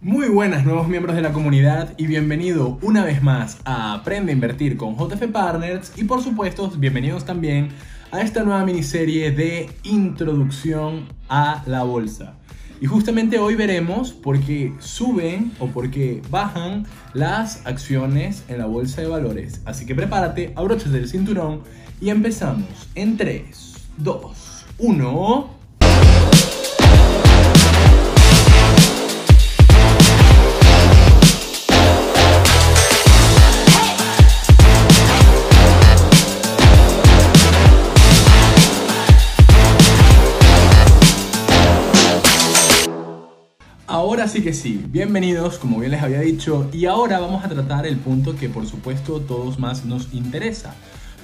Muy buenas nuevos miembros de la comunidad y bienvenido una vez más a Aprende a Invertir con JF Partners y por supuesto bienvenidos también a esta nueva miniserie de introducción a la bolsa. Y justamente hoy veremos por qué suben o por qué bajan las acciones en la bolsa de valores. Así que prepárate, abróchate el cinturón y empezamos en 3, 2, 1. Ahora sí que sí, bienvenidos, como bien les había dicho, y ahora vamos a tratar el punto que por supuesto todos más nos interesa.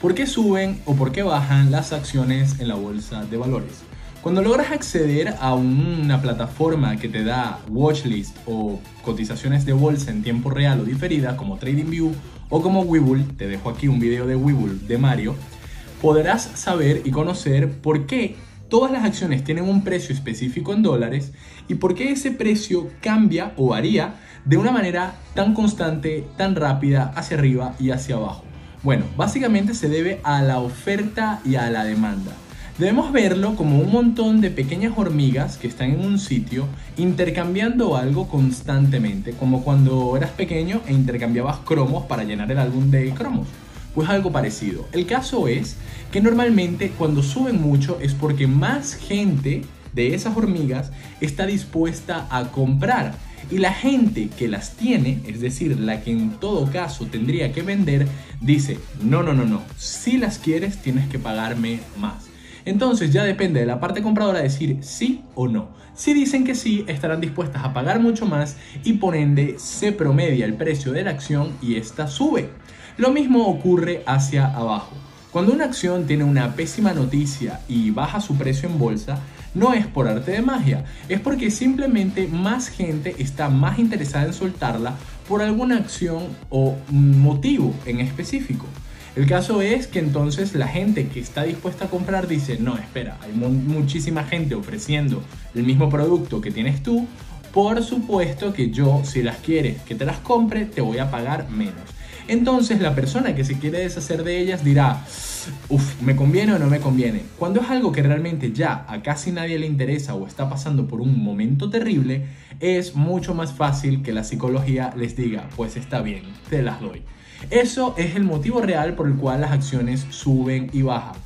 ¿Por qué suben o por qué bajan las acciones en la bolsa de valores? Cuando logras acceder a una plataforma que te da watchlist o cotizaciones de bolsa en tiempo real o diferida como TradingView o como Webull, te dejo aquí un video de Webull de Mario, podrás saber y conocer por qué todas las acciones tienen un precio específico en dólares y por qué ese precio cambia o varía de una manera tan constante, tan rápida hacia arriba y hacia abajo. Bueno, básicamente se debe a la oferta y a la demanda. Debemos verlo como un montón de pequeñas hormigas que están en un sitio intercambiando algo constantemente, como cuando eras pequeño e intercambiabas cromos para llenar el álbum de cromos. Pues algo parecido. El caso es que normalmente cuando suben mucho es porque más gente de esas hormigas está dispuesta a comprar. Y la gente que las tiene, es decir, la que en todo caso tendría que vender, dice, no, no, no, no, si las quieres tienes que pagarme más. Entonces ya depende de la parte compradora decir sí o no. Si dicen que sí, estarán dispuestas a pagar mucho más y por ende se promedia el precio de la acción y esta sube. Lo mismo ocurre hacia abajo. Cuando una acción tiene una pésima noticia y baja su precio en bolsa, no es por arte de magia, es porque simplemente más gente está más interesada en soltarla por alguna acción o motivo en específico. El caso es que entonces la gente que está dispuesta a comprar dice, no, espera, hay muchísima gente ofreciendo el mismo producto que tienes tú, por supuesto que yo, si las quieres que te las compre, te voy a pagar menos. Entonces la persona que se quiere deshacer de ellas dirá, uff, ¿me conviene o no me conviene? Cuando es algo que realmente ya a casi nadie le interesa o está pasando por un momento terrible, es mucho más fácil que la psicología les diga, pues está bien, te las doy. Eso es el motivo real por el cual las acciones suben y bajan.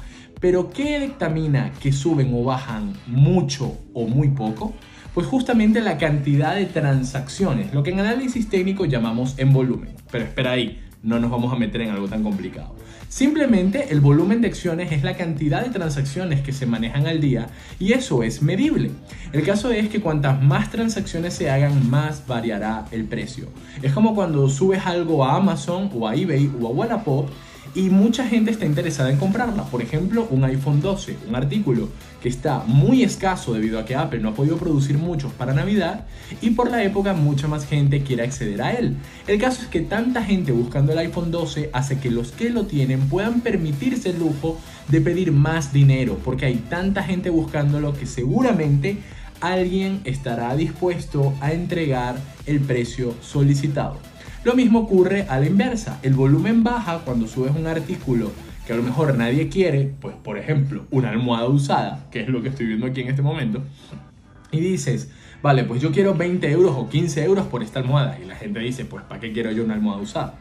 Pero ¿qué dictamina que suben o bajan mucho o muy poco? Pues justamente la cantidad de transacciones, lo que en análisis técnico llamamos en volumen. Pero espera ahí, no nos vamos a meter en algo tan complicado. Simplemente el volumen de acciones es la cantidad de transacciones que se manejan al día y eso es medible. El caso es que cuantas más transacciones se hagan, más variará el precio. Es como cuando subes algo a Amazon o a eBay o a Wallapop y mucha gente está interesada en comprarla. Por ejemplo, un iPhone 12, un artículo que está muy escaso debido a que Apple no ha podido producir muchos para Navidad y por la época mucha más gente quiere acceder a él. El caso es que tanta gente buscando el iPhone 12 hace que los que lo tienen puedan permitirse el lujo de pedir más dinero porque hay tanta gente buscándolo que seguramente alguien estará dispuesto a entregar el precio solicitado. Lo mismo ocurre a la inversa. El volumen baja cuando subes un artículo que a lo mejor nadie quiere, pues por ejemplo, una almohada usada, que es lo que estoy viendo aquí en este momento, y dices, vale, pues yo quiero 20 euros o 15 euros por esta almohada. Y la gente dice, pues ¿para qué quiero yo una almohada usada?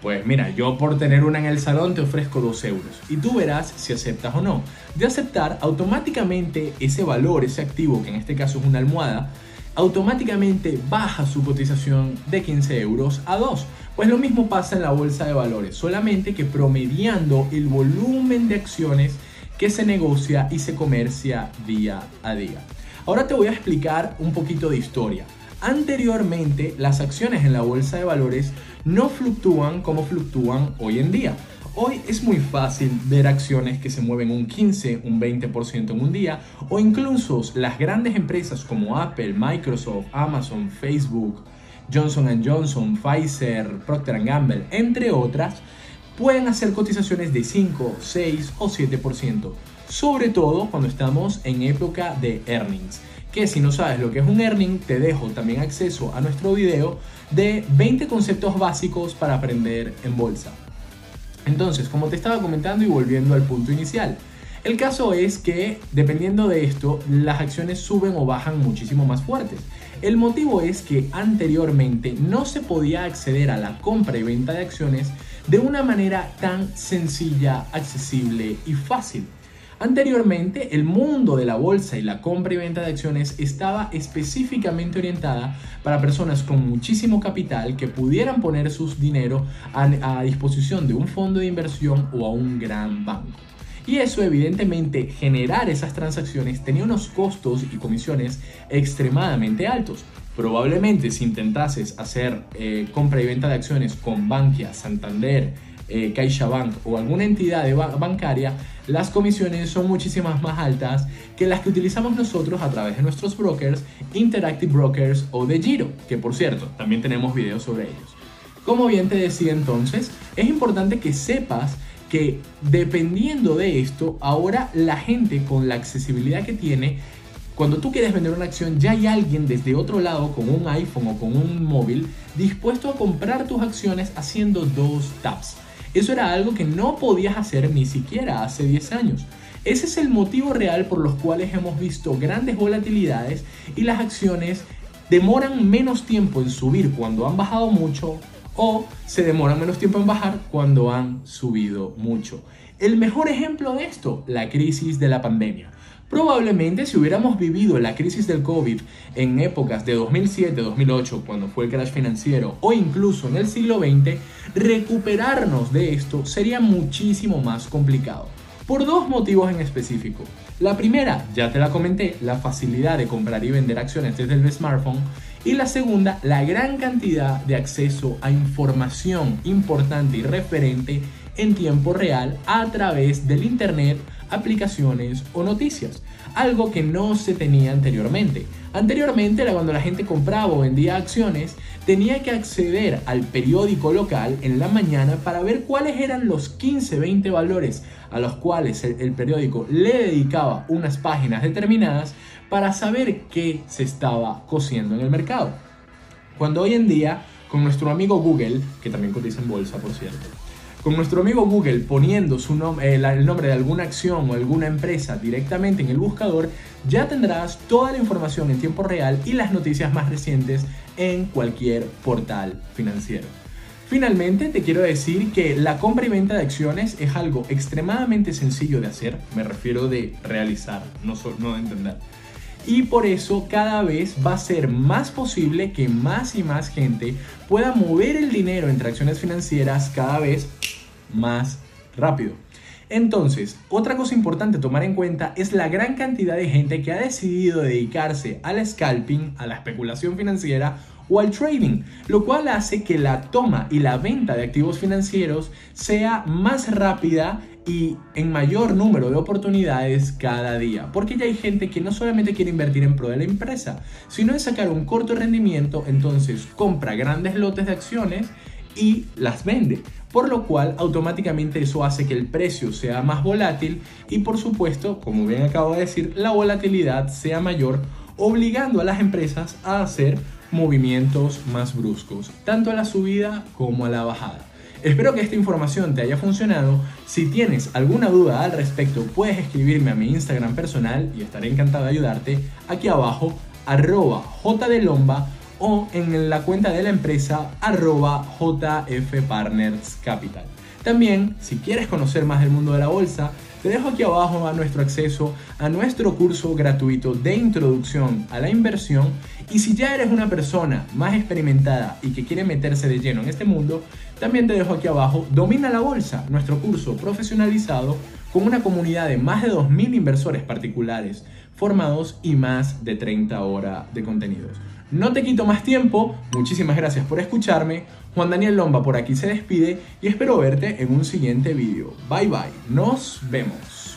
Pues mira, yo por tener una en el salón te ofrezco 2 euros y tú verás si aceptas o no. De aceptar, automáticamente ese valor, ese activo, que en este caso es una almohada, automáticamente baja su cotización de 15 euros a 2. Pues lo mismo pasa en la bolsa de valores, solamente que promediando el volumen de acciones que se negocia y se comercia día a día. Ahora te voy a explicar un poquito de historia. Anteriormente, las acciones en la bolsa de valores no fluctúan como fluctúan hoy en día. Hoy es muy fácil ver acciones que se mueven un 15, un 20% en un día o incluso las grandes empresas como Apple, Microsoft, Amazon, Facebook, Johnson Johnson, Pfizer, Procter Gamble, entre otras, pueden hacer cotizaciones de 5, 6 o 7%, sobre todo cuando estamos en época de earnings que si no sabes lo que es un earning, te dejo también acceso a nuestro video de 20 conceptos básicos para aprender en bolsa. Entonces, como te estaba comentando y volviendo al punto inicial, el caso es que dependiendo de esto, las acciones suben o bajan muchísimo más fuertes. El motivo es que anteriormente no se podía acceder a la compra y venta de acciones de una manera tan sencilla, accesible y fácil. Anteriormente, el mundo de la bolsa y la compra y venta de acciones estaba específicamente orientada para personas con muchísimo capital que pudieran poner sus dinero a, disposición de un fondo de inversión o a un gran banco. Y eso evidentemente generar esas transacciones tenía unos costos y comisiones extremadamente altos. Probablemente si intentases hacer eh, compra y venta de acciones con Bankia, Santander, eh, CaixaBank o alguna entidad bancaria, las comisiones son muchísimas más altas que las que utilizamos nosotros a través de nuestros brokers, Interactive Brokers o de Giro, que por cierto, también tenemos videos sobre ellos. Como bien te decía entonces, es importante que sepas que dependiendo de esto, ahora la gente con la accesibilidad que tiene, cuando tú quieres vender una acción, ya hay alguien desde otro lado con un iPhone o con un móvil dispuesto a comprar tus acciones haciendo dos taps. Eso era algo que no podías hacer ni siquiera hace 10 años. Ese es el motivo real por los cuales hemos visto grandes volatilidades y las acciones demoran menos tiempo en subir cuando han bajado mucho o se demoran menos tiempo en bajar cuando han subido mucho. El mejor ejemplo de esto, la crisis de la pandemia. Probablemente si hubiéramos vivido la crisis del COVID en épocas de 2007-2008, cuando fue el crash financiero, o incluso en el siglo XX, recuperarnos de esto sería muchísimo más complicado. Por dos motivos en específico. La primera, ya te la comenté, la facilidad de comprar y vender acciones desde el smartphone. Y la segunda, la gran cantidad de acceso a información importante y referente en tiempo real a través del Internet aplicaciones o noticias, algo que no se tenía anteriormente. Anteriormente era cuando la gente compraba o vendía acciones, tenía que acceder al periódico local en la mañana para ver cuáles eran los 15, 20 valores a los cuales el, periódico le dedicaba unas páginas determinadas para saber qué se estaba cociendo en el mercado. Cuando hoy en día, con nuestro amigo Google, que también cotiza en bolsa por cierto, con nuestro amigo Google poniendo eh, el nombre de alguna acción o alguna empresa directamente en el buscador, ya tendrás toda la información en tiempo real y las noticias más recientes en cualquier portal financiero. Finalmente, te quiero decir que la compra y venta de acciones es algo extremadamente sencillo de hacer, me refiero de realizar, no, no de entender. Y por eso cada vez va a ser más posible que más y más gente pueda mover el dinero entre acciones financieras cada vez más rápido. Entonces, otra cosa importante tomar en cuenta es la gran cantidad de gente que ha decidido dedicarse al scalping, a la especulación financiera o al trading, lo cual hace que la toma y la venta de activos financieros sea más rápida y en mayor número de oportunidades cada día. Porque ya hay gente que no solamente quiere invertir en pro de la empresa, sino en sacar un corto rendimiento, entonces compra grandes lotes de acciones y las vende. Por lo cual automáticamente eso hace que el precio sea más volátil y por supuesto, como bien acabo de decir, la volatilidad sea mayor, obligando a las empresas a hacer movimientos más bruscos, tanto a la subida como a la bajada. Espero que esta información te haya funcionado. Si tienes alguna duda al respecto, puedes escribirme a mi Instagram personal y estaré encantado de ayudarte aquí abajo, arroba jdelomba o en la cuenta de la empresa arroba jfpartnerscapital. También, si quieres conocer más del mundo de la bolsa, te dejo aquí abajo a nuestro acceso a nuestro curso gratuito de introducción a la inversión y si ya eres una persona más experimentada y que quiere meterse de lleno en este mundo, también te dejo aquí abajo Domina la Bolsa, nuestro curso profesionalizado con una comunidad de más de 2.000 inversores particulares formados y más de 30 horas de contenidos. No te quito más tiempo, muchísimas gracias por escucharme. Juan Daniel Lomba por aquí se despide y espero verte en un siguiente vídeo. Bye bye, nos vemos.